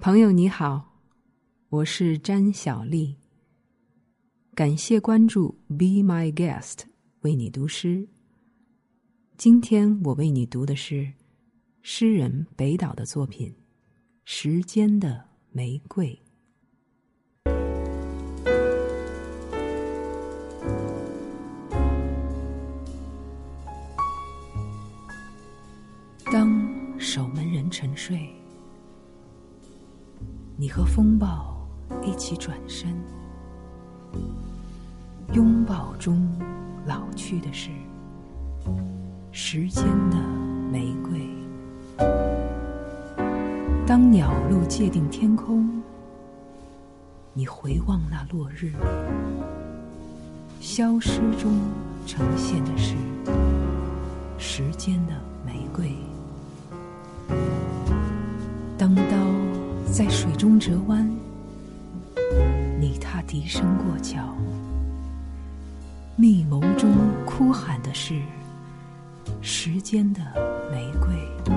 朋友你好，我是詹小丽。感谢关注，Be My Guest，为你读诗。今天我为你读的是诗人北岛的作品《时间的玫瑰》。当守门人沉睡。你和风暴一起转身，拥抱中老去的是时间的玫瑰。当鸟路界定天空，你回望那落日，消失中呈现的是时间的在水中折弯，你踏笛声过桥，密谋中哭喊的是时间的玫瑰。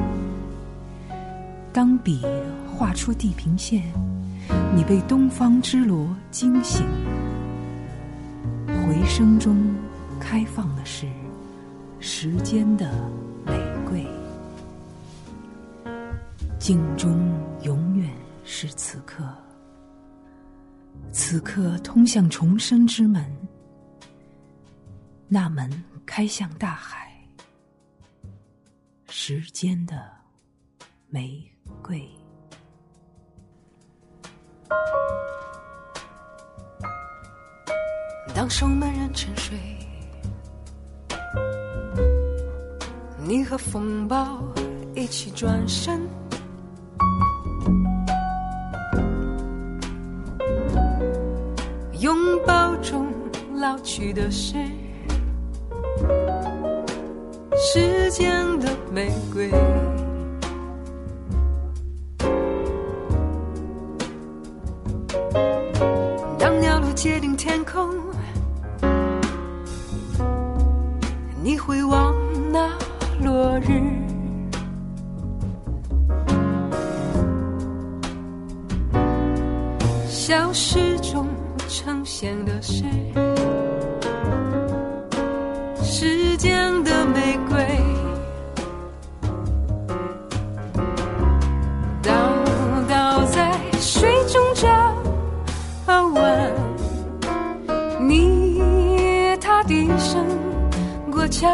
当笔画出地平线，你被东方之罗惊醒，回声中开放的是时间的玫瑰，镜中永远。是此刻，此刻通向重生之门，那门开向大海，时间的玫瑰。当守门人沉睡，你和风暴一起转身。拥抱中老去的是时间的玫瑰。当鸟路接定天空，你会望那落日，消失中。呈现的是时间的玫瑰，倒倒在水中折弯，你踏笛声过桥。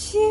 记。